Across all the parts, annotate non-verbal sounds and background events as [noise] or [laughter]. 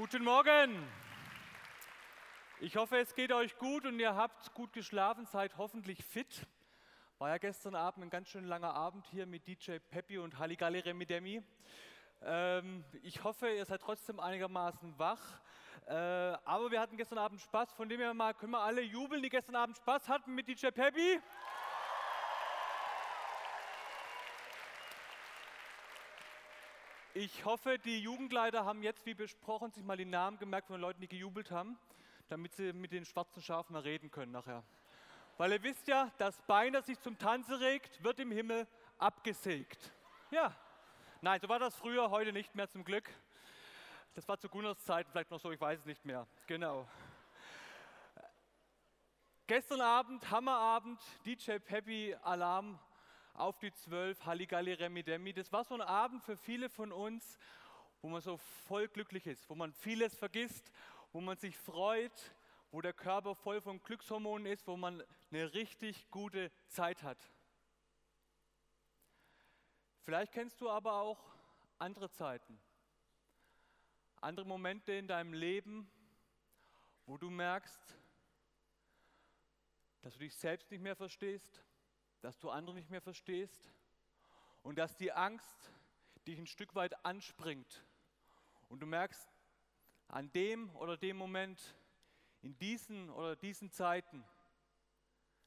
Guten Morgen. Ich hoffe, es geht euch gut und ihr habt gut geschlafen, seid hoffentlich fit. War ja gestern Abend ein ganz schön langer Abend hier mit DJ Peppi und Halligalli Remidemi. Ähm, ich hoffe, ihr seid trotzdem einigermaßen wach. Äh, aber wir hatten gestern Abend Spaß, von dem her mal können wir alle jubeln, die gestern Abend Spaß hatten mit DJ Peppi. Ich hoffe, die Jugendleiter haben jetzt, wie besprochen, sich mal die Namen gemerkt von den Leuten, die gejubelt haben, damit sie mit den schwarzen Schafen mal reden können nachher. Weil ihr wisst ja, das Bein, das sich zum Tanze regt, wird im Himmel abgesägt. Ja. Nein, so war das früher, heute nicht mehr zum Glück. Das war zu Gunners Zeit vielleicht noch so, ich weiß es nicht mehr. Genau. Gestern Abend, Hammerabend, DJ Peppy, Alarm auf die Zwölf, Halligalli Remidemi. Das war so ein Abend für viele von uns, wo man so voll glücklich ist, wo man vieles vergisst, wo man sich freut, wo der Körper voll von Glückshormonen ist, wo man eine richtig gute Zeit hat. Vielleicht kennst du aber auch andere Zeiten, andere Momente in deinem Leben, wo du merkst, dass du dich selbst nicht mehr verstehst, dass du andere nicht mehr verstehst und dass die Angst dich ein Stück weit anspringt und du merkst, an dem oder dem Moment, in diesen oder diesen Zeiten,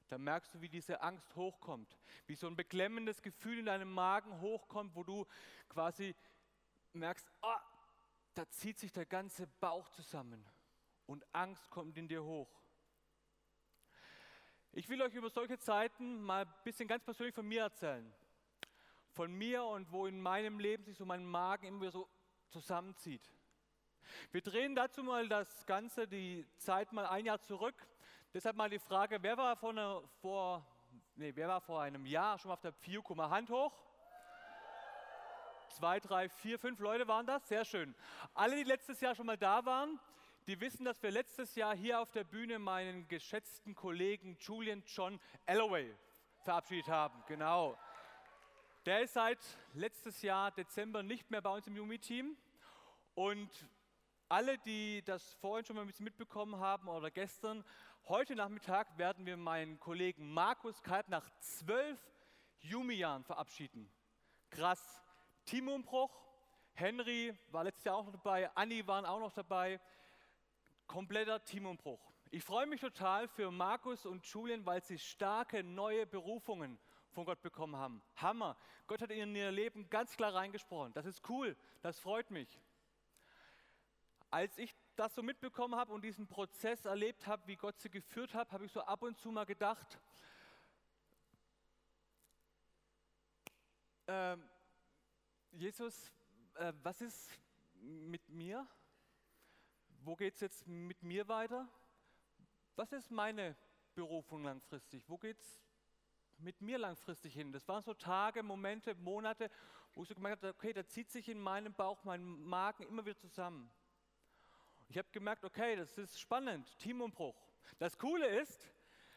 da merkst du, wie diese Angst hochkommt, wie so ein beklemmendes Gefühl in deinem Magen hochkommt, wo du quasi merkst, oh, da zieht sich der ganze Bauch zusammen und Angst kommt in dir hoch. Ich will euch über solche Zeiten mal ein bisschen ganz persönlich von mir erzählen. Von mir und wo in meinem Leben sich so mein Magen immer wieder so zusammenzieht. Wir drehen dazu mal das Ganze, die Zeit mal ein Jahr zurück. Deshalb mal die Frage, wer war vor, einer, vor, nee, wer war vor einem Jahr schon mal auf der PIU? Mal Hand hoch. Zwei, drei, vier, fünf Leute waren das, sehr schön. Alle, die letztes Jahr schon mal da waren, die wissen, dass wir letztes Jahr hier auf der Bühne meinen geschätzten Kollegen Julian John Alloway verabschiedet haben. Genau. Der ist seit letztes Jahr Dezember nicht mehr bei uns im Yumi-Team. Und alle, die das vorhin schon mal mitbekommen haben oder gestern, heute Nachmittag werden wir meinen Kollegen Markus Kalb nach zwölf Yumi-Jahren verabschieden. Krass. Teamumbruch. Henry war letztes Jahr auch noch dabei, Anni waren auch noch dabei kompletter Teamumbruch. Ich freue mich total für Markus und Julian, weil sie starke neue Berufungen von Gott bekommen haben. Hammer. Gott hat in ihr Leben ganz klar reingesprochen. Das ist cool. Das freut mich. Als ich das so mitbekommen habe und diesen Prozess erlebt habe, wie Gott sie geführt hat, habe ich so ab und zu mal gedacht, äh, Jesus, äh, was ist mit mir? Wo geht es jetzt mit mir weiter? Was ist meine Berufung langfristig? Wo geht es mit mir langfristig hin? Das waren so Tage, Momente, Monate, wo ich so gemerkt habe, okay, da zieht sich in meinem Bauch, mein Magen immer wieder zusammen. Ich habe gemerkt, okay, das ist spannend, Teamumbruch. Das Coole ist,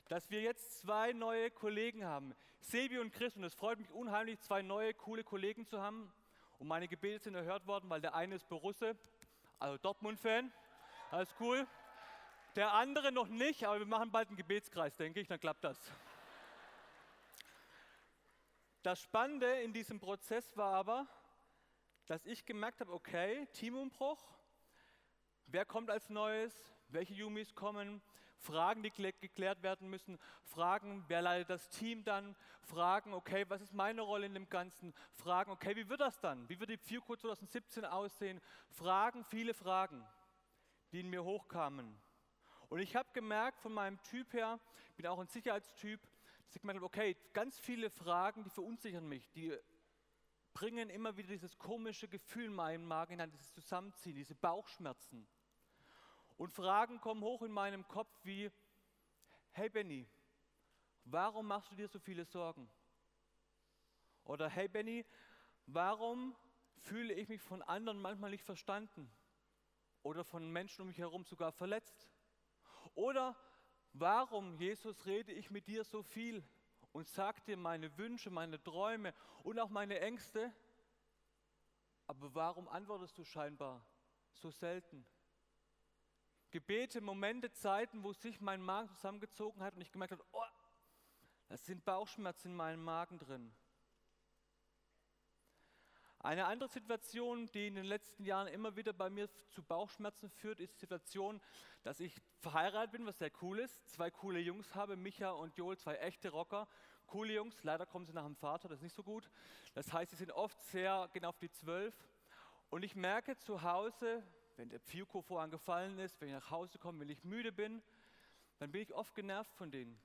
dass wir jetzt zwei neue Kollegen haben, Sebi und Chris, und es freut mich unheimlich, zwei neue, coole Kollegen zu haben. Und meine Gebete sind erhört worden, weil der eine ist Borusse, also Dortmund-Fan. Alles cool. Der andere noch nicht, aber wir machen bald einen Gebetskreis, denke ich, dann klappt das. Das Spannende in diesem Prozess war aber, dass ich gemerkt habe, okay, Teamumbruch, wer kommt als Neues, welche Jumis kommen, Fragen, die geklärt werden müssen, Fragen, wer leitet das Team dann, Fragen, okay, was ist meine Rolle in dem Ganzen, Fragen, okay, wie wird das dann, wie wird die FIUCO 2017 aussehen, Fragen, viele Fragen die in mir hochkamen. Und ich habe gemerkt von meinem Typ her, ich bin auch ein Sicherheitstyp, dass ich gemerkt habe, okay, ganz viele Fragen, die verunsichern mich, die bringen immer wieder dieses komische Gefühl in meinen Magen hinein, dieses Zusammenziehen, diese Bauchschmerzen. Und Fragen kommen hoch in meinem Kopf wie, hey Benny, warum machst du dir so viele Sorgen? Oder hey Benny, warum fühle ich mich von anderen manchmal nicht verstanden? Oder von Menschen um mich herum sogar verletzt? Oder warum, Jesus, rede ich mit dir so viel und sage dir meine Wünsche, meine Träume und auch meine Ängste, aber warum antwortest du scheinbar so selten? Gebete, Momente, Zeiten, wo sich mein Magen zusammengezogen hat und ich gemerkt habe, oh, da sind Bauchschmerzen in meinem Magen drin. Eine andere Situation, die in den letzten Jahren immer wieder bei mir zu Bauchschmerzen führt, ist die Situation, dass ich verheiratet bin, was sehr cool ist, zwei coole Jungs habe, Micha und Joel, zwei echte Rocker, coole Jungs, leider kommen sie nach dem Vater, das ist nicht so gut. Das heißt, sie sind oft sehr genau auf die zwölf. Und ich merke zu Hause, wenn der Pfiuko vorhin gefallen ist, wenn ich nach Hause komme, wenn ich müde bin, dann bin ich oft genervt von denen.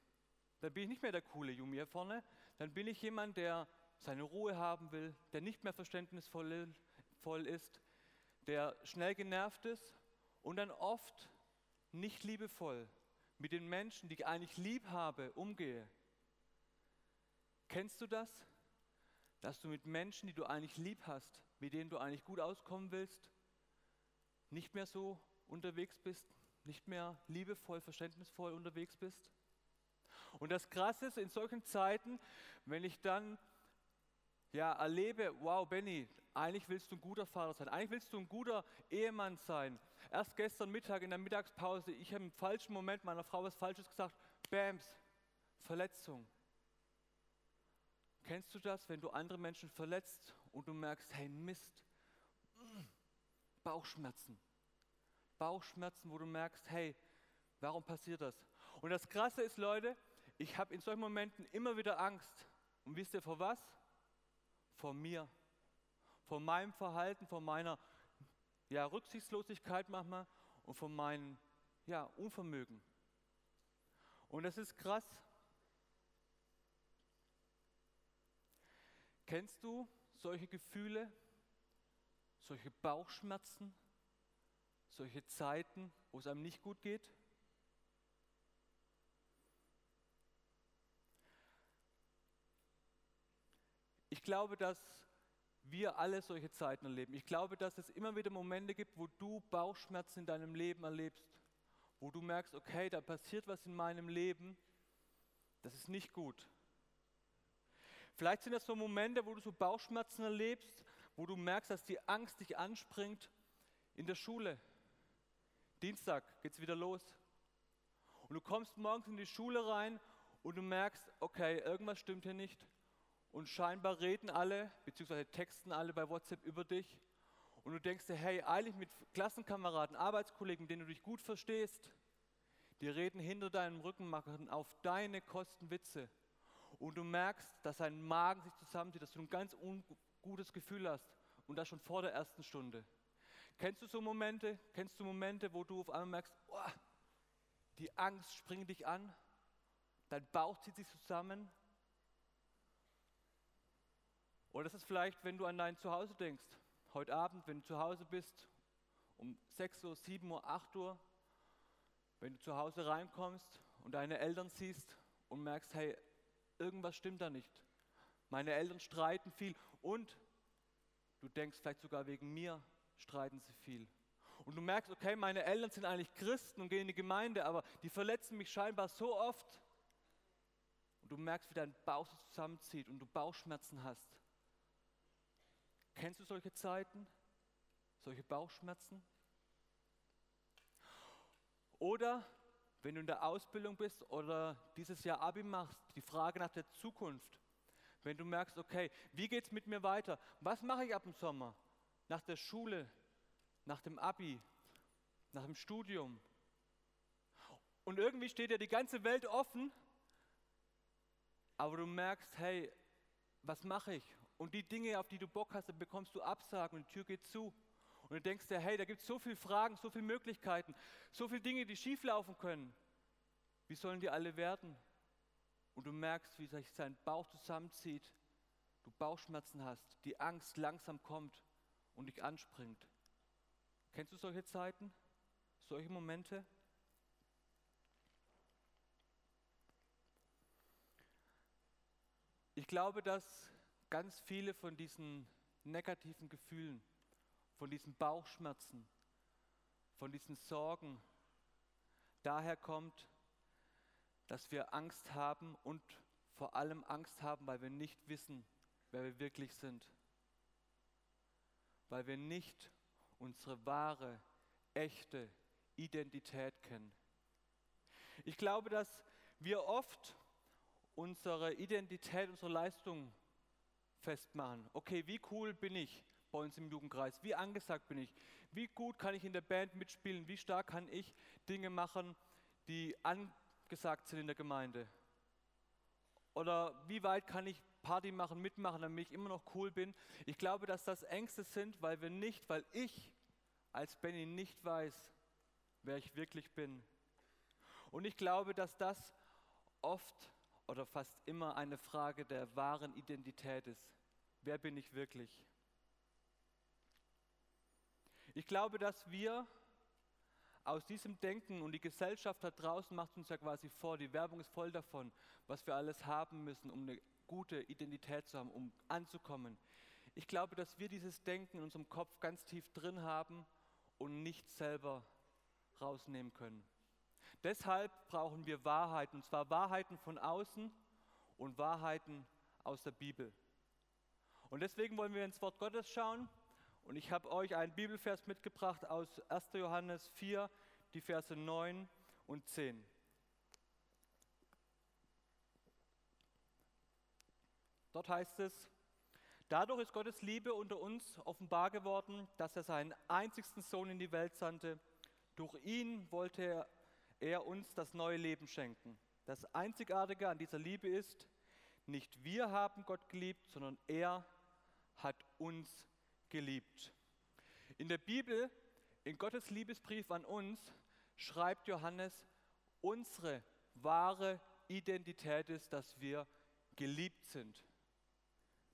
Dann bin ich nicht mehr der coole Junge hier vorne, dann bin ich jemand, der seine Ruhe haben will, der nicht mehr verständnisvoll ist, der schnell genervt ist und dann oft nicht liebevoll mit den Menschen, die ich eigentlich lieb habe, umgehe. Kennst du das? Dass du mit Menschen, die du eigentlich lieb hast, mit denen du eigentlich gut auskommen willst, nicht mehr so unterwegs bist, nicht mehr liebevoll, verständnisvoll unterwegs bist? Und das Krasse ist, in solchen Zeiten, wenn ich dann ja, erlebe, wow, Benny, eigentlich willst du ein guter Vater sein, eigentlich willst du ein guter Ehemann sein. Erst gestern Mittag in der Mittagspause, ich habe im falschen Moment meiner Frau was Falsches gesagt, Bams, Verletzung. Kennst du das, wenn du andere Menschen verletzt und du merkst, hey Mist, Bauchschmerzen. Bauchschmerzen, wo du merkst, hey, warum passiert das? Und das Krasse ist, Leute, ich habe in solchen Momenten immer wieder Angst. Und wisst ihr vor was? Vor mir. Vor meinem Verhalten, vor meiner ja, Rücksichtslosigkeit manchmal und von meinem ja, Unvermögen. Und das ist krass. Kennst du solche Gefühle, solche Bauchschmerzen, solche Zeiten, wo es einem nicht gut geht? Ich glaube, dass wir alle solche Zeiten erleben. Ich glaube, dass es immer wieder Momente gibt, wo du Bauchschmerzen in deinem Leben erlebst, wo du merkst, okay, da passiert was in meinem Leben, das ist nicht gut. Vielleicht sind das so Momente, wo du so Bauchschmerzen erlebst, wo du merkst, dass die Angst dich anspringt in der Schule. Dienstag geht es wieder los. Und du kommst morgens in die Schule rein und du merkst, okay, irgendwas stimmt hier nicht und scheinbar reden alle, beziehungsweise texten alle bei WhatsApp über dich. Und du denkst dir, hey, eigentlich mit Klassenkameraden, Arbeitskollegen, denen du dich gut verstehst, die reden hinter deinem Rücken, machen auf deine Kosten Witze. Und du merkst, dass dein Magen sich zusammenzieht, dass du ein ganz ungutes Gefühl hast. Und das schon vor der ersten Stunde. Kennst du so Momente? Kennst du Momente, wo du auf einmal merkst, oh, die Angst springt dich an, dein Bauch zieht sich zusammen, oder das ist vielleicht, wenn du an dein Zuhause denkst. Heute Abend, wenn du zu Hause bist, um 6 Uhr, 7 Uhr, 8 Uhr, wenn du zu Hause reinkommst und deine Eltern siehst und merkst, hey, irgendwas stimmt da nicht. Meine Eltern streiten viel und du denkst vielleicht sogar wegen mir streiten sie viel. Und du merkst, okay, meine Eltern sind eigentlich Christen und gehen in die Gemeinde, aber die verletzen mich scheinbar so oft. Und du merkst, wie dein Bauch sich zusammenzieht und du Bauchschmerzen hast. Kennst du solche Zeiten? Solche Bauchschmerzen? Oder wenn du in der Ausbildung bist oder dieses Jahr Abi machst, die Frage nach der Zukunft. Wenn du merkst, okay, wie geht es mit mir weiter? Was mache ich ab dem Sommer? Nach der Schule, nach dem Abi, nach dem Studium. Und irgendwie steht dir die ganze Welt offen, aber du merkst, hey, was mache ich? Und die Dinge, auf die du Bock hast, dann bekommst du Absagen und die Tür geht zu. Und du denkst dir, hey, da gibt es so viele Fragen, so viele Möglichkeiten, so viele Dinge, die schieflaufen können. Wie sollen die alle werden? Und du merkst, wie sich sein Bauch zusammenzieht, du Bauchschmerzen hast, die Angst langsam kommt und dich anspringt. Kennst du solche Zeiten? Solche Momente? Ich glaube, dass ganz viele von diesen negativen Gefühlen, von diesen Bauchschmerzen, von diesen Sorgen daher kommt, dass wir Angst haben und vor allem Angst haben, weil wir nicht wissen, wer wir wirklich sind. Weil wir nicht unsere wahre, echte Identität kennen. Ich glaube, dass wir oft unsere Identität, unsere Leistung festmachen. Okay, wie cool bin ich bei uns im Jugendkreis? Wie angesagt bin ich? Wie gut kann ich in der Band mitspielen? Wie stark kann ich Dinge machen, die angesagt sind in der Gemeinde? Oder wie weit kann ich Party machen, mitmachen, damit ich immer noch cool bin? Ich glaube, dass das Ängste sind, weil wir nicht, weil ich als Benny nicht weiß, wer ich wirklich bin. Und ich glaube, dass das oft oder fast immer eine Frage der wahren Identität ist. Wer bin ich wirklich? Ich glaube, dass wir aus diesem Denken und die Gesellschaft da draußen macht uns ja quasi vor, die Werbung ist voll davon, was wir alles haben müssen, um eine gute Identität zu haben, um anzukommen. Ich glaube, dass wir dieses Denken in unserem Kopf ganz tief drin haben und nicht selber rausnehmen können. Deshalb brauchen wir Wahrheiten, und zwar Wahrheiten von außen und Wahrheiten aus der Bibel. Und deswegen wollen wir ins Wort Gottes schauen. Und ich habe euch einen Bibelvers mitgebracht aus 1. Johannes 4, die Verse 9 und 10. Dort heißt es, dadurch ist Gottes Liebe unter uns offenbar geworden, dass er seinen einzigsten Sohn in die Welt sandte. Durch ihn wollte er er uns das neue Leben schenken. Das Einzigartige an dieser Liebe ist, nicht wir haben Gott geliebt, sondern er hat uns geliebt. In der Bibel, in Gottes Liebesbrief an uns, schreibt Johannes, unsere wahre Identität ist, dass wir geliebt sind.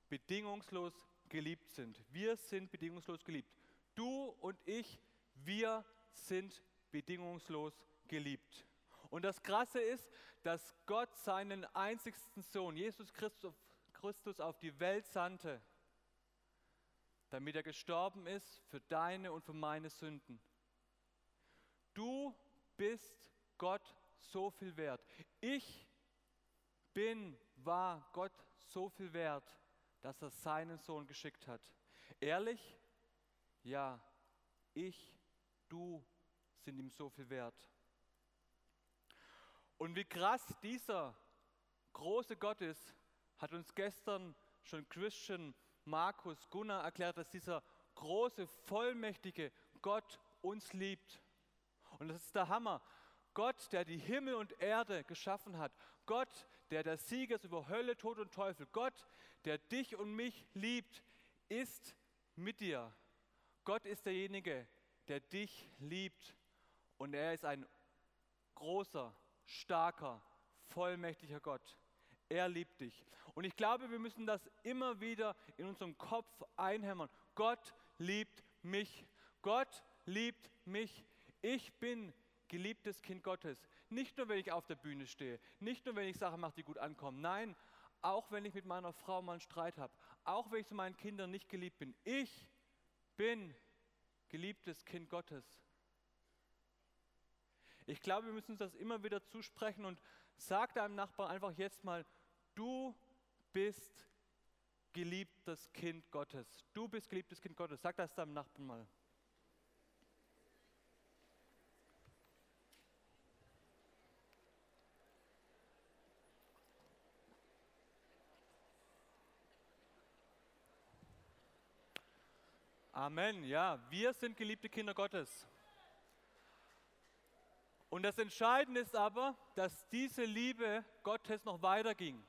Bedingungslos geliebt sind. Wir sind bedingungslos geliebt. Du und ich, wir sind bedingungslos geliebt. Und das Krasse ist, dass Gott seinen einzigsten Sohn, Jesus Christus, auf die Welt sandte, damit er gestorben ist für deine und für meine Sünden. Du bist Gott so viel wert. Ich bin, war Gott so viel wert, dass er seinen Sohn geschickt hat. Ehrlich? Ja, ich, du sind ihm so viel wert. Und wie krass dieser große Gott ist, hat uns gestern schon Christian, Markus, Gunnar erklärt, dass dieser große, vollmächtige Gott uns liebt. Und das ist der Hammer. Gott, der die Himmel und Erde geschaffen hat. Gott, der der Sieger ist über Hölle, Tod und Teufel. Gott, der dich und mich liebt, ist mit dir. Gott ist derjenige, der dich liebt. Und er ist ein großer, starker, vollmächtiger Gott. Er liebt dich. Und ich glaube, wir müssen das immer wieder in unserem Kopf einhämmern. Gott liebt mich. Gott liebt mich. Ich bin geliebtes Kind Gottes. Nicht nur, wenn ich auf der Bühne stehe, nicht nur, wenn ich Sachen mache, die gut ankommen. Nein, auch wenn ich mit meiner Frau mal einen Streit habe, auch wenn ich zu meinen Kindern nicht geliebt bin. Ich bin geliebtes Kind Gottes. Ich glaube, wir müssen uns das immer wieder zusprechen und sag deinem Nachbarn einfach jetzt mal, du bist geliebtes Kind Gottes. Du bist geliebtes Kind Gottes. Sag das deinem Nachbarn mal. Amen. Ja, wir sind geliebte Kinder Gottes. Und das Entscheidende ist aber, dass diese Liebe Gottes noch weiterging.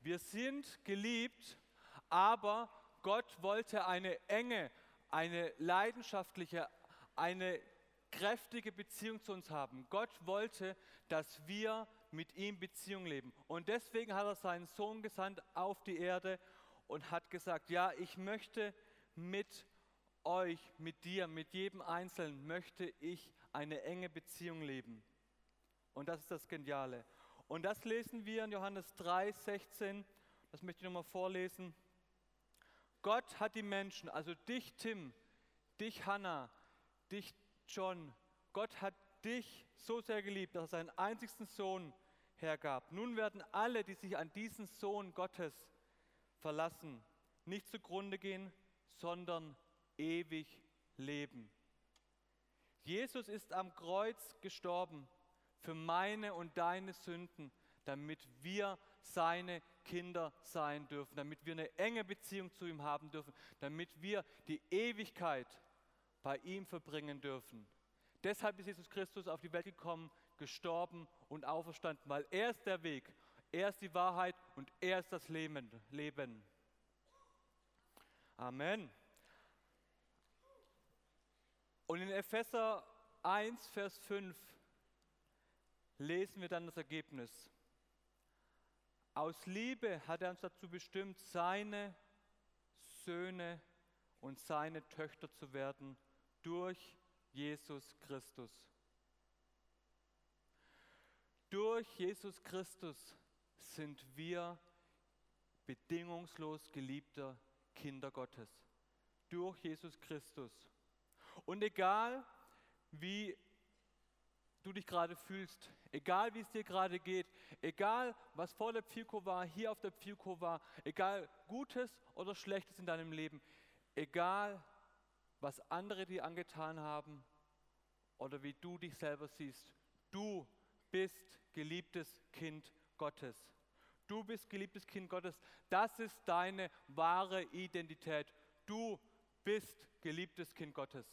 Wir sind geliebt, aber Gott wollte eine enge, eine leidenschaftliche, eine kräftige Beziehung zu uns haben. Gott wollte, dass wir mit ihm Beziehung leben. Und deswegen hat er seinen Sohn gesandt auf die Erde und hat gesagt, ja, ich möchte mit euch, mit dir, mit jedem Einzelnen möchte ich eine enge Beziehung leben. Und das ist das Geniale. Und das lesen wir in Johannes 3, 16. Das möchte ich nochmal vorlesen. Gott hat die Menschen, also dich Tim, dich Hannah, dich John, Gott hat dich so sehr geliebt, dass er seinen einzigsten Sohn hergab. Nun werden alle, die sich an diesen Sohn Gottes verlassen, nicht zugrunde gehen, sondern ewig leben. Jesus ist am Kreuz gestorben für meine und deine Sünden, damit wir seine Kinder sein dürfen, damit wir eine enge Beziehung zu ihm haben dürfen, damit wir die Ewigkeit bei ihm verbringen dürfen. Deshalb ist Jesus Christus auf die Welt gekommen, gestorben und auferstanden, weil er ist der Weg, er ist die Wahrheit und er ist das Leben. Amen. Und in Epheser 1, Vers 5 lesen wir dann das Ergebnis. Aus Liebe hat er uns dazu bestimmt, seine Söhne und seine Töchter zu werden durch Jesus Christus. Durch Jesus Christus sind wir bedingungslos geliebter Kinder Gottes. Durch Jesus Christus. Und egal wie du dich gerade fühlst, egal wie es dir gerade geht, egal was vor der Pfilko war, hier auf der Pfilko war, egal Gutes oder Schlechtes in deinem Leben, egal was andere dir angetan haben oder wie du dich selber siehst, du bist geliebtes Kind Gottes. Du bist geliebtes Kind Gottes. Das ist deine wahre Identität. Du bist geliebtes Kind Gottes.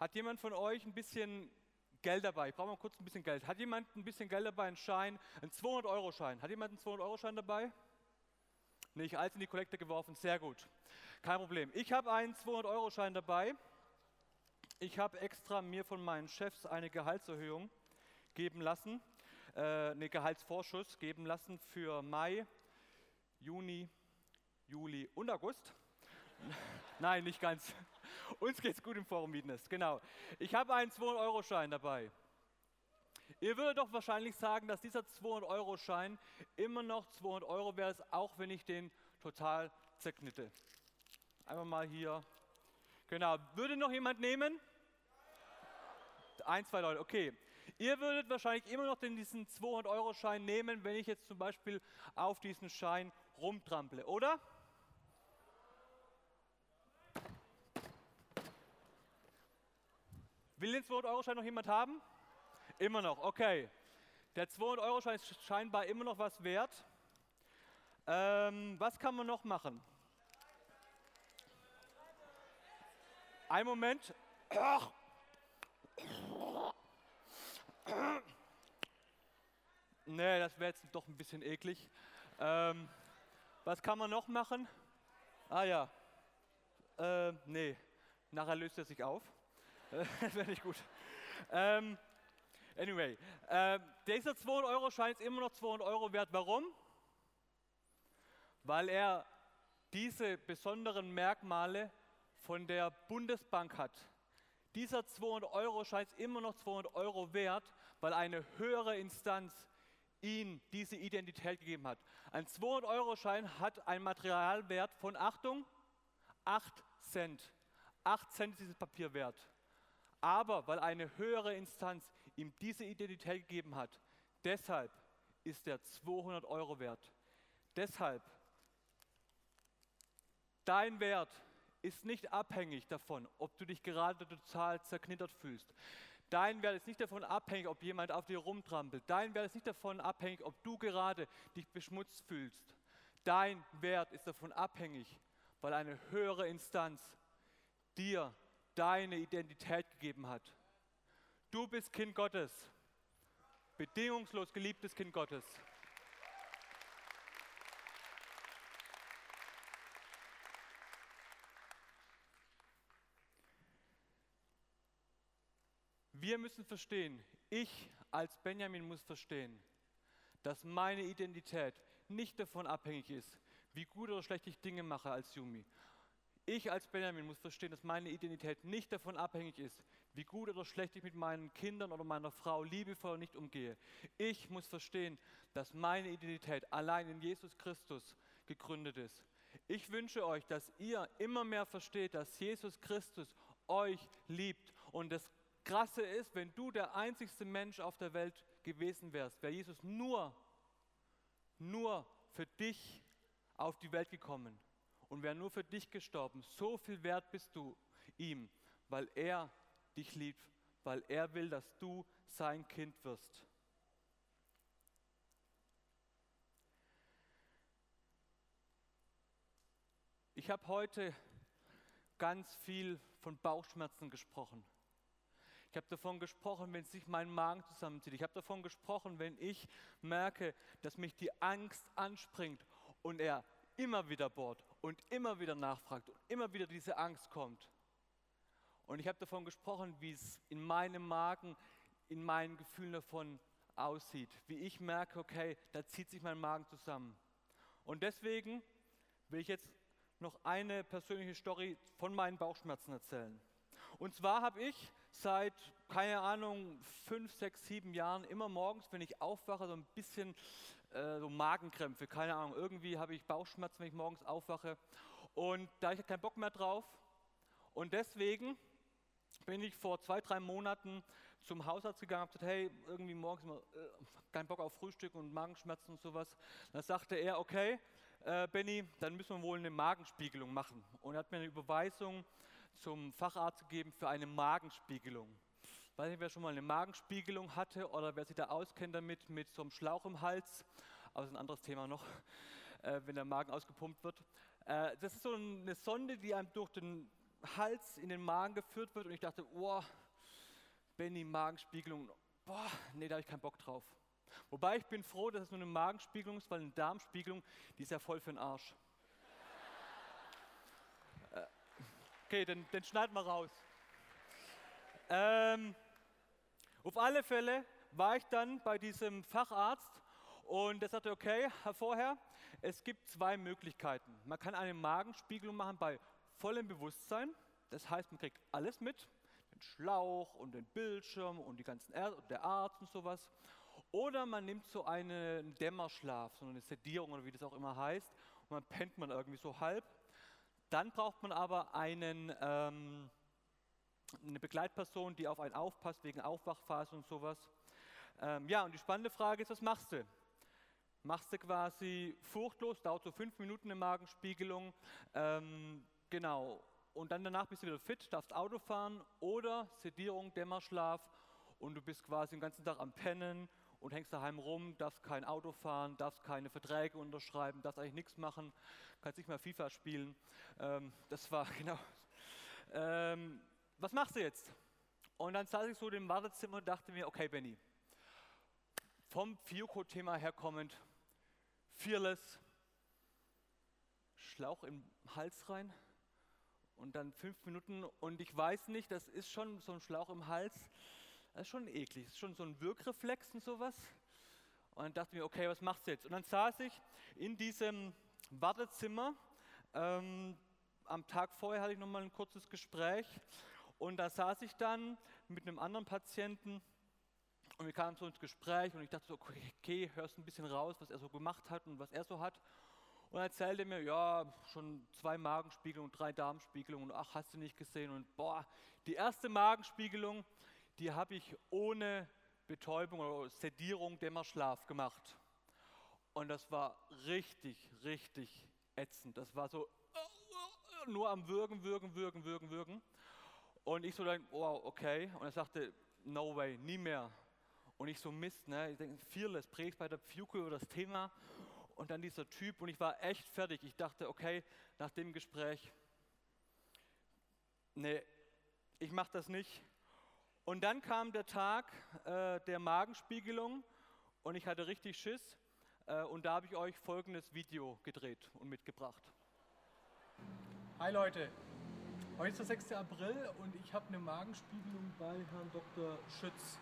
Hat jemand von euch ein bisschen Geld dabei? Ich brauche mal kurz ein bisschen Geld. Hat jemand ein bisschen Geld dabei, einen Schein, einen 200-Euro-Schein? Hat jemand einen 200-Euro-Schein dabei? Nicht, alles in die Kollekte geworfen, sehr gut. Kein Problem. Ich habe einen 200-Euro-Schein dabei. Ich habe extra mir von meinen Chefs eine Gehaltserhöhung geben lassen, äh, eine Gehaltsvorschuss geben lassen für Mai, Juni, Juli und August. [laughs] Nein, nicht ganz. Uns geht es gut im Forum Mietnest, genau. Ich habe einen 200-Euro-Schein dabei. Ihr würdet doch wahrscheinlich sagen, dass dieser 200-Euro-Schein immer noch 200 Euro wäre, auch wenn ich den total zerknitte. Einmal mal hier. Genau. Würde noch jemand nehmen? Ein, zwei Leute, okay. Ihr würdet wahrscheinlich immer noch diesen 200-Euro-Schein nehmen, wenn ich jetzt zum Beispiel auf diesen Schein rumtrample, oder? Will den 200-Euro-Schein noch jemand haben? Immer noch, okay. Der 200-Euro-Schein ist scheinbar immer noch was wert. Ähm, was kann man noch machen? Ein Moment. Ach. Nee, das wäre jetzt doch ein bisschen eklig. Ähm, was kann man noch machen? Ah ja. Äh, nee, nachher löst er sich auf. [laughs] das wäre nicht gut. Ähm, anyway, äh, dieser 200-Euro-Schein ist immer noch 200 Euro wert. Warum? Weil er diese besonderen Merkmale von der Bundesbank hat. Dieser 200-Euro-Schein ist immer noch 200 Euro wert, weil eine höhere Instanz ihm diese Identität gegeben hat. Ein 200-Euro-Schein hat einen Materialwert von, Achtung, 8 Cent. 8 Cent ist dieses Papier wert. Aber weil eine höhere Instanz ihm diese Identität gegeben hat, deshalb ist er 200 Euro wert. Deshalb, dein Wert ist nicht abhängig davon, ob du dich gerade total zerknittert fühlst. Dein Wert ist nicht davon abhängig, ob jemand auf dir rumtrampelt. Dein Wert ist nicht davon abhängig, ob du gerade dich beschmutzt fühlst. Dein Wert ist davon abhängig, weil eine höhere Instanz dir deine Identität gegeben hat. Du bist Kind Gottes, bedingungslos geliebtes Kind Gottes. Wir müssen verstehen, ich als Benjamin muss verstehen, dass meine Identität nicht davon abhängig ist, wie gut oder schlecht ich Dinge mache als Jumi. Ich als Benjamin muss verstehen, dass meine Identität nicht davon abhängig ist, wie gut oder schlecht ich mit meinen Kindern oder meiner Frau liebevoll oder nicht umgehe. Ich muss verstehen, dass meine Identität allein in Jesus Christus gegründet ist. Ich wünsche euch, dass ihr immer mehr versteht, dass Jesus Christus euch liebt und das Krasse ist, wenn du der einzigste Mensch auf der Welt gewesen wärst, wäre Jesus nur, nur für dich auf die Welt gekommen. und wäre nur für dich gestorben. So viel wert bist du ihm, weil er dich liebt, weil er will, dass du sein Kind wirst. Ich habe heute ganz viel von Bauchschmerzen gesprochen. Ich habe davon gesprochen, wenn sich mein Magen zusammenzieht. Ich habe davon gesprochen, wenn ich merke, dass mich die Angst anspringt und er immer wieder bohrt und immer wieder nachfragt und immer wieder diese Angst kommt. Und ich habe davon gesprochen, wie es in meinem Magen, in meinen Gefühlen davon aussieht. Wie ich merke, okay, da zieht sich mein Magen zusammen. Und deswegen will ich jetzt noch eine persönliche Story von meinen Bauchschmerzen erzählen. Und zwar habe ich seit, keine Ahnung, fünf, sechs, sieben Jahren immer morgens, wenn ich aufwache, so ein bisschen äh, so Magenkrämpfe, keine Ahnung. Irgendwie habe ich Bauchschmerzen, wenn ich morgens aufwache. Und da ich keinen Bock mehr drauf. Und deswegen bin ich vor zwei, drei Monaten zum Hausarzt gegangen und gesagt, hey, irgendwie morgens immer, äh, kein Bock auf Frühstück und Magenschmerzen und sowas. Dann sagte er, okay, äh, Benny, dann müssen wir wohl eine Magenspiegelung machen. Und er hat mir eine Überweisung zum Facharzt gegeben für eine Magenspiegelung. Ich weiß nicht, wer schon mal eine Magenspiegelung hatte oder wer sich da auskennt damit, mit so einem Schlauch im Hals. Aber das ist ein anderes Thema noch, äh, wenn der Magen ausgepumpt wird. Äh, das ist so eine Sonde, die einem durch den Hals in den Magen geführt wird. Und ich dachte, boah, Benny, Magenspiegelung, boah, nee, da habe ich keinen Bock drauf. Wobei ich bin froh, dass es nur eine Magenspiegelung ist, weil eine Darmspiegelung, die ist ja voll für den Arsch. Äh, okay, den, den schneiden wir raus. Ähm, auf alle Fälle war ich dann bei diesem Facharzt und der sagte, okay, Vorher, es gibt zwei Möglichkeiten. Man kann eine Magenspiegelung machen bei vollem Bewusstsein. Das heißt, man kriegt alles mit, den Schlauch und den Bildschirm und die ganzen Erd der Arzt und sowas. Oder man nimmt so einen Dämmerschlaf, so eine Sedierung oder wie das auch immer heißt, und dann pennt man irgendwie so halb. Dann braucht man aber einen, ähm, eine Begleitperson, die auf einen aufpasst, wegen Aufwachphase und sowas. Ähm, ja, und die spannende Frage ist, was machst du? Machst du quasi furchtlos, dauert so fünf Minuten eine Magenspiegelung, ähm, genau. Und dann danach bist du wieder fit, darfst Auto fahren oder Sedierung, Dämmerschlaf und du bist quasi den ganzen Tag am Pennen und hängst daheim rum, darfst kein Auto fahren, darfst keine Verträge unterschreiben, darfst eigentlich nichts machen, kannst nicht mehr FIFA spielen. Ähm, das war [laughs] genau. Ähm, was machst du jetzt? Und dann saß ich so im Wartezimmer und dachte mir, okay, Benny, vom Fioko-Thema herkommend, Fearless, Schlauch im Hals rein und dann fünf Minuten und ich weiß nicht, das ist schon so ein Schlauch im Hals, das ist schon eklig, das ist schon so ein Wirkreflex und sowas. Und dann dachte ich mir, okay, was machst du jetzt? Und dann saß ich in diesem Wartezimmer. Ähm, am Tag vorher hatte ich nochmal ein kurzes Gespräch und da saß ich dann mit einem anderen Patienten und wir kamen so ins Gespräch und ich dachte so, okay, okay, hörst ein bisschen raus, was er so gemacht hat und was er so hat. Und er erzählte mir, ja, schon zwei Magenspiegelungen, drei Darmspiegelungen und ach, hast du nicht gesehen und boah, die erste Magenspiegelung, die habe ich ohne Betäubung oder Sedierung Dämmerschlaf gemacht. Und das war richtig, richtig ätzend. Das war so nur am Würgen, Würgen, Würgen, Würgen, Würgen. Und ich so dann, wow, okay. Und er sagte, no way, nie mehr. Und ich so, Mist, ne? Ich denke, Fearless, predigt bei der Pfuko über das Thema. Und dann dieser Typ und ich war echt fertig. Ich dachte, okay, nach dem Gespräch, nee, ich mache das nicht. Und dann kam der Tag äh, der Magenspiegelung und ich hatte richtig Schiss. Äh, und da habe ich euch folgendes Video gedreht und mitgebracht. Hi Leute, heute ist der 6. April und ich habe eine Magenspiegelung bei Herrn Dr. Schütz.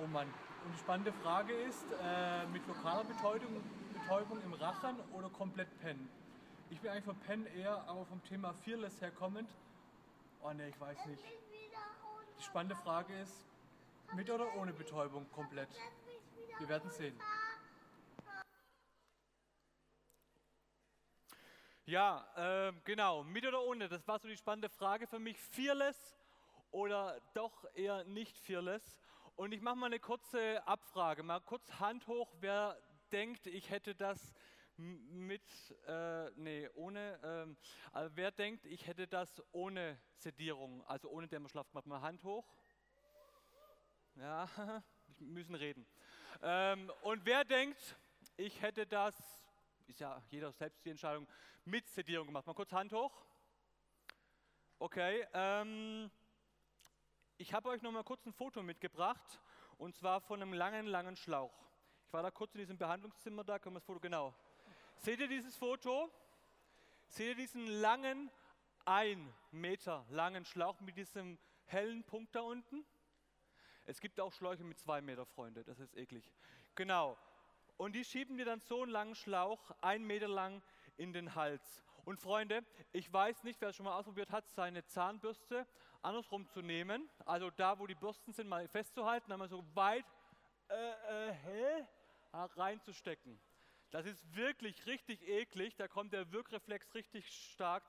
Oh Mann, und die spannende Frage ist, äh, mit lokaler Betäubung, Betäubung im Rachen oder komplett pennen? Ich bin eigentlich vom Pennen eher, aber vom Thema Fearless herkommend. Oh ne, ich weiß nicht. Die spannende Frage ist, mit oder ohne Betäubung komplett? Wir werden sehen. Ja, äh, genau, mit oder ohne, das war so die spannende Frage für mich. Fearless oder doch eher nicht fearless? Und ich mache mal eine kurze Abfrage, mal kurz Hand hoch, wer denkt, ich hätte das Mit, äh, nee, ohne, ähm, also wer denkt, ich hätte das ohne Sedierung, also ohne Dämmerschlaf gemacht, mal Hand hoch. Ja, [laughs] wir müssen reden. Ähm, und wer denkt, ich hätte das, ist ja jeder selbst die Entscheidung, mit Sedierung gemacht, mal kurz Hand hoch. Okay, ähm, ich habe euch noch mal kurz ein Foto mitgebracht und zwar von einem langen, langen Schlauch. Ich war da kurz in diesem Behandlungszimmer, da können wir das Foto genau. Seht ihr dieses Foto? Seht ihr diesen langen, ein Meter langen Schlauch mit diesem hellen Punkt da unten? Es gibt auch Schläuche mit zwei Meter, Freunde, das ist eklig. Genau. Und die schieben dir dann so einen langen Schlauch, ein Meter lang, in den Hals. Und Freunde, ich weiß nicht, wer es schon mal ausprobiert hat, seine Zahnbürste andersrum zu nehmen, also da, wo die Bürsten sind, mal festzuhalten, einmal so weit äh, äh, hä, reinzustecken. Das ist wirklich richtig eklig, da kommt der Wirkreflex richtig stark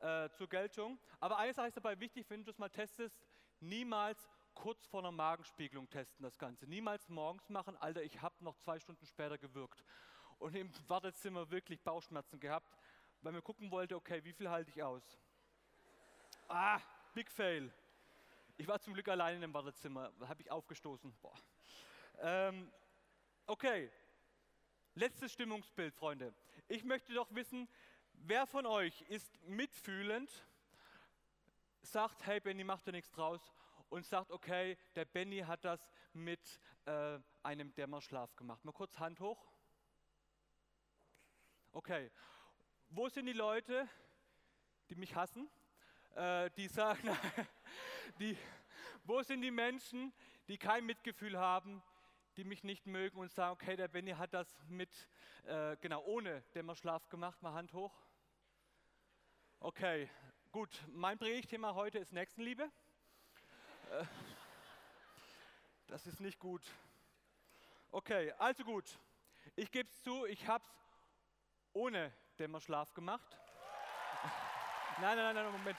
äh, zur Geltung. Aber eine Sache ist dabei wichtig, wenn du das mal testest, niemals kurz vor einer Magenspiegelung testen das Ganze. Niemals morgens machen, Alter, ich habe noch zwei Stunden später gewirkt. Und im Wartezimmer wirklich Bauchschmerzen gehabt, weil mir gucken wollte, okay, wie viel halte ich aus? Ah, Big Fail. Ich war zum Glück allein im Wartezimmer, habe ich aufgestoßen. Ähm, okay, letztes Stimmungsbild, Freunde. Ich möchte doch wissen, wer von euch ist mitfühlend, sagt, hey Benny, mach dir nichts draus und sagt, okay, der Benny hat das mit äh, einem Dämmerschlaf gemacht. Mal kurz Hand hoch. Okay, wo sind die Leute, die mich hassen? Äh, die sagen, [laughs] die, wo sind die Menschen, die kein Mitgefühl haben, die mich nicht mögen und sagen, okay, der Benny hat das mit, äh, genau, ohne Dämmerschlaf gemacht, mal Hand hoch. Okay, gut, mein Predigtthema heute ist Nächstenliebe. Äh, das ist nicht gut. Okay, also gut, ich gebe es zu, ich habe es ohne Dämmerschlaf gemacht. nein, nein, nein, nein, Moment.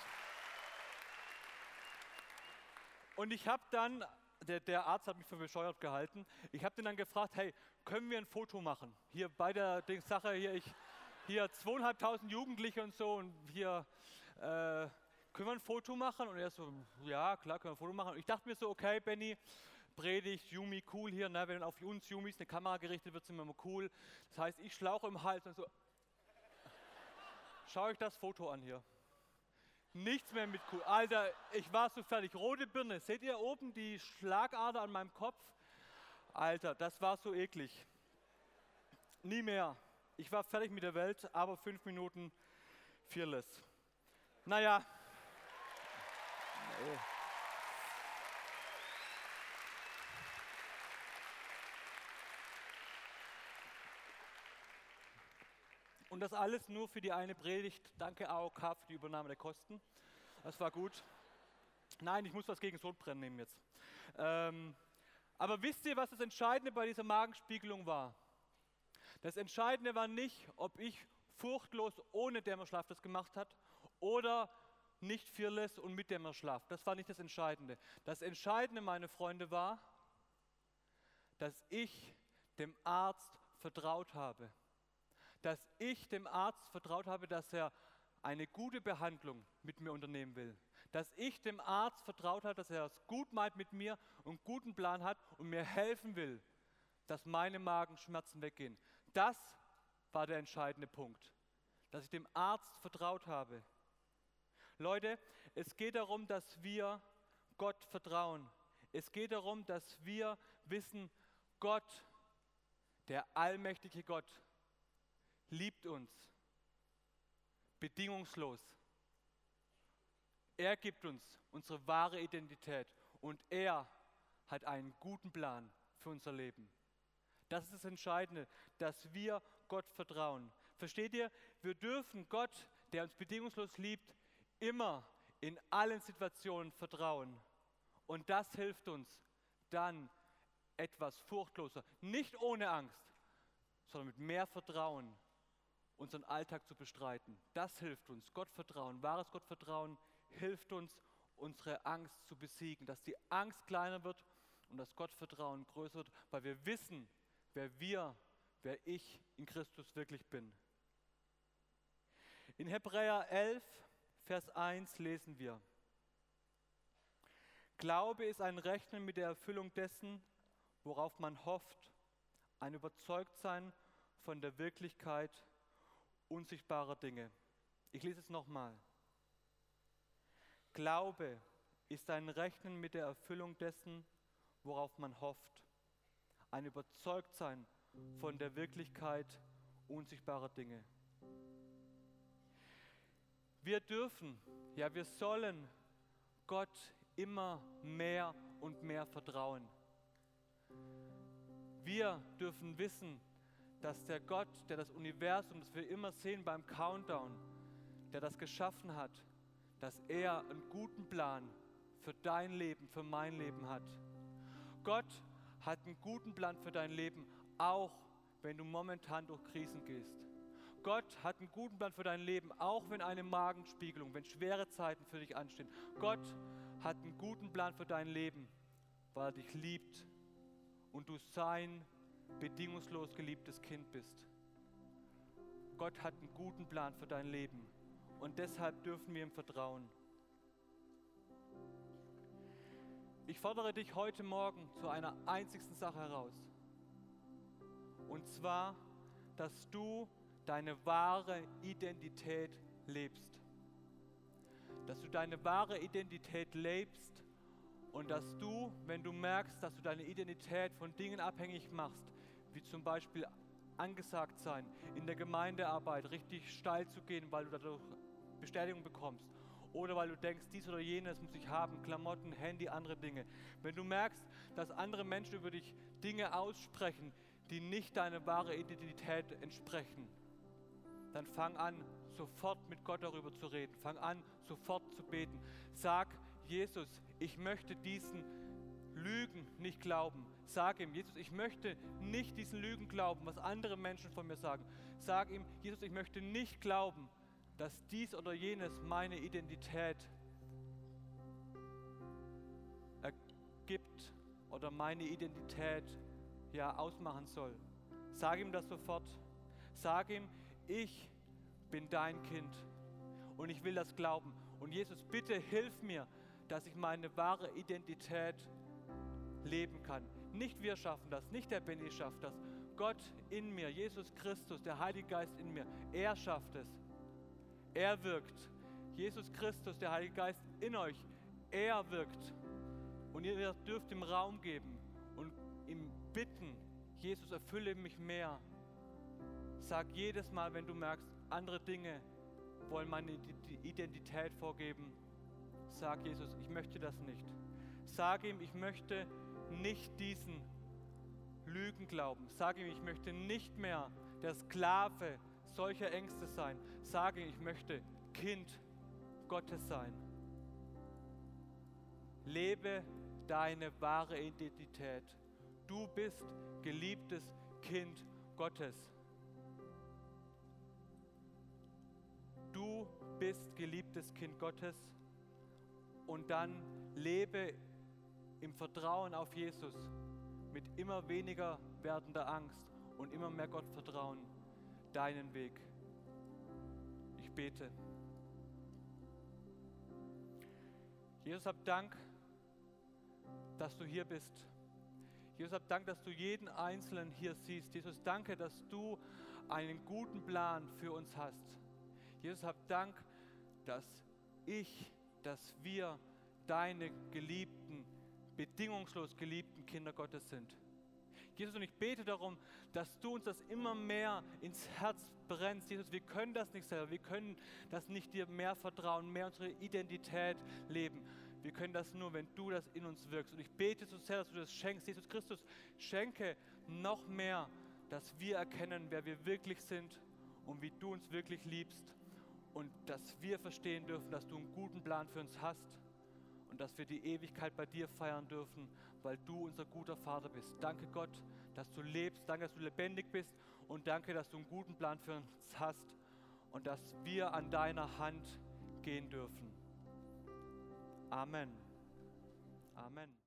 Und ich habe dann, der, der, Arzt hat mich für bescheuert gehalten, ich habe den dann gefragt, hey, können wir ein Foto machen? Hier bei der Sache, hier, ich, hier zweieinhalbtausend Jugendliche und so und hier, äh, können wir ein Foto machen? Und er so, ja, klar, können wir ein Foto machen. Und ich dachte mir so, okay, Benny, Predigt, Yumi, cool hier, ne? wenn auf uns Yumis eine Kamera gerichtet wird, sind wir immer cool. Das heißt, ich schlauche im Hals und so, Schau euch das Foto an hier. Nichts mehr mit cool. Alter, ich war so fertig. Rote Birne. Seht ihr oben die Schlagader an meinem Kopf? Alter, das war so eklig. Nie mehr. Ich war fertig mit der Welt, aber fünf Minuten fearless. Naja. Nee. Und das alles nur für die eine Predigt. Danke AOK für die Übernahme der Kosten. Das war gut. Nein, ich muss was gegen Sodbrennen nehmen jetzt. Ähm, aber wisst ihr, was das Entscheidende bei dieser Magenspiegelung war? Das Entscheidende war nicht, ob ich furchtlos ohne Dämmerschlaf das gemacht hat oder nicht fearless und mit Dämmerschlaf. Das war nicht das Entscheidende. Das Entscheidende, meine Freunde, war, dass ich dem Arzt vertraut habe dass ich dem Arzt vertraut habe, dass er eine gute Behandlung mit mir unternehmen will. Dass ich dem Arzt vertraut habe, dass er es gut meint mit mir und einen guten Plan hat und mir helfen will, dass meine Magenschmerzen weggehen. Das war der entscheidende Punkt, dass ich dem Arzt vertraut habe. Leute, es geht darum, dass wir Gott vertrauen. Es geht darum, dass wir wissen, Gott, der allmächtige Gott, liebt uns bedingungslos. Er gibt uns unsere wahre Identität und er hat einen guten Plan für unser Leben. Das ist das Entscheidende, dass wir Gott vertrauen. Versteht ihr? Wir dürfen Gott, der uns bedingungslos liebt, immer in allen Situationen vertrauen. Und das hilft uns dann etwas furchtloser, nicht ohne Angst, sondern mit mehr Vertrauen unseren Alltag zu bestreiten. Das hilft uns. Gottvertrauen, wahres Gottvertrauen hilft uns, unsere Angst zu besiegen, dass die Angst kleiner wird und das Gottvertrauen größer wird, weil wir wissen, wer wir, wer ich in Christus wirklich bin. In Hebräer 11, Vers 1 lesen wir, Glaube ist ein Rechnen mit der Erfüllung dessen, worauf man hofft, ein Überzeugtsein von der Wirklichkeit unsichtbarer Dinge. Ich lese es nochmal. Glaube ist ein Rechnen mit der Erfüllung dessen, worauf man hofft, ein Überzeugtsein von der Wirklichkeit unsichtbarer Dinge. Wir dürfen, ja wir sollen Gott immer mehr und mehr vertrauen. Wir dürfen wissen, dass der Gott, der das Universum, das wir immer sehen beim Countdown, der das geschaffen hat, dass er einen guten Plan für dein Leben, für mein Leben hat. Gott hat einen guten Plan für dein Leben, auch wenn du momentan durch Krisen gehst. Gott hat einen guten Plan für dein Leben, auch wenn eine Magenspiegelung, wenn schwere Zeiten für dich anstehen. Gott hat einen guten Plan für dein Leben, weil er dich liebt und du sein bedingungslos geliebtes Kind bist. Gott hat einen guten Plan für dein Leben und deshalb dürfen wir ihm vertrauen. Ich fordere dich heute Morgen zu einer einzigsten Sache heraus. Und zwar, dass du deine wahre Identität lebst. Dass du deine wahre Identität lebst und dass du, wenn du merkst, dass du deine Identität von Dingen abhängig machst, wie zum Beispiel angesagt sein, in der Gemeindearbeit richtig steil zu gehen, weil du dadurch Bestätigung bekommst, oder weil du denkst, dies oder jenes muss ich haben, Klamotten, Handy, andere Dinge. Wenn du merkst, dass andere Menschen über dich Dinge aussprechen, die nicht deiner wahre Identität entsprechen, dann fang an, sofort mit Gott darüber zu reden. Fang an, sofort zu beten. Sag, Jesus, ich möchte diesen Lügen nicht glauben. Sag ihm, Jesus, ich möchte nicht diesen Lügen glauben, was andere Menschen von mir sagen. Sag ihm, Jesus, ich möchte nicht glauben, dass dies oder jenes meine Identität ergibt oder meine Identität ja ausmachen soll. Sag ihm das sofort. Sag ihm, ich bin dein Kind und ich will das glauben. Und Jesus, bitte hilf mir, dass ich meine wahre Identität leben kann. Nicht wir schaffen das, nicht der Benny schafft das. Gott in mir, Jesus Christus, der Heilige Geist in mir, er schafft es. Er wirkt. Jesus Christus, der Heilige Geist in euch, er wirkt. Und ihr dürft ihm Raum geben und ihm bitten, Jesus, erfülle mich mehr. Sag jedes Mal, wenn du merkst, andere Dinge wollen meine Identität vorgeben, sag Jesus, ich möchte das nicht. Sag ihm, ich möchte nicht diesen Lügen glauben. Sag ihm, ich möchte nicht mehr der Sklave solcher Ängste sein. Sage, ich möchte Kind Gottes sein. Lebe deine wahre Identität. Du bist geliebtes Kind Gottes. Du bist geliebtes Kind Gottes und dann lebe im Vertrauen auf Jesus mit immer weniger werdender Angst und immer mehr Gott vertrauen deinen Weg. Ich bete. Jesus, hab Dank, dass du hier bist. Jesus, hab Dank, dass du jeden Einzelnen hier siehst. Jesus, danke, dass du einen guten Plan für uns hast. Jesus, hab Dank, dass ich, dass wir deine geliebten, bedingungslos geliebten Kinder Gottes sind. Jesus, und ich bete darum, dass du uns das immer mehr ins Herz brennst. Jesus, wir können das nicht selber. Wir können das nicht dir mehr vertrauen, mehr unsere Identität leben. Wir können das nur, wenn du das in uns wirkst. Und ich bete so sehr, dass du das schenkst. Jesus Christus, schenke noch mehr, dass wir erkennen, wer wir wirklich sind und wie du uns wirklich liebst. Und dass wir verstehen dürfen, dass du einen guten Plan für uns hast und dass wir die Ewigkeit bei dir feiern dürfen, weil du unser guter Vater bist. Danke Gott, dass du lebst, danke, dass du lebendig bist und danke, dass du einen guten Plan für uns hast und dass wir an deiner Hand gehen dürfen. Amen. Amen.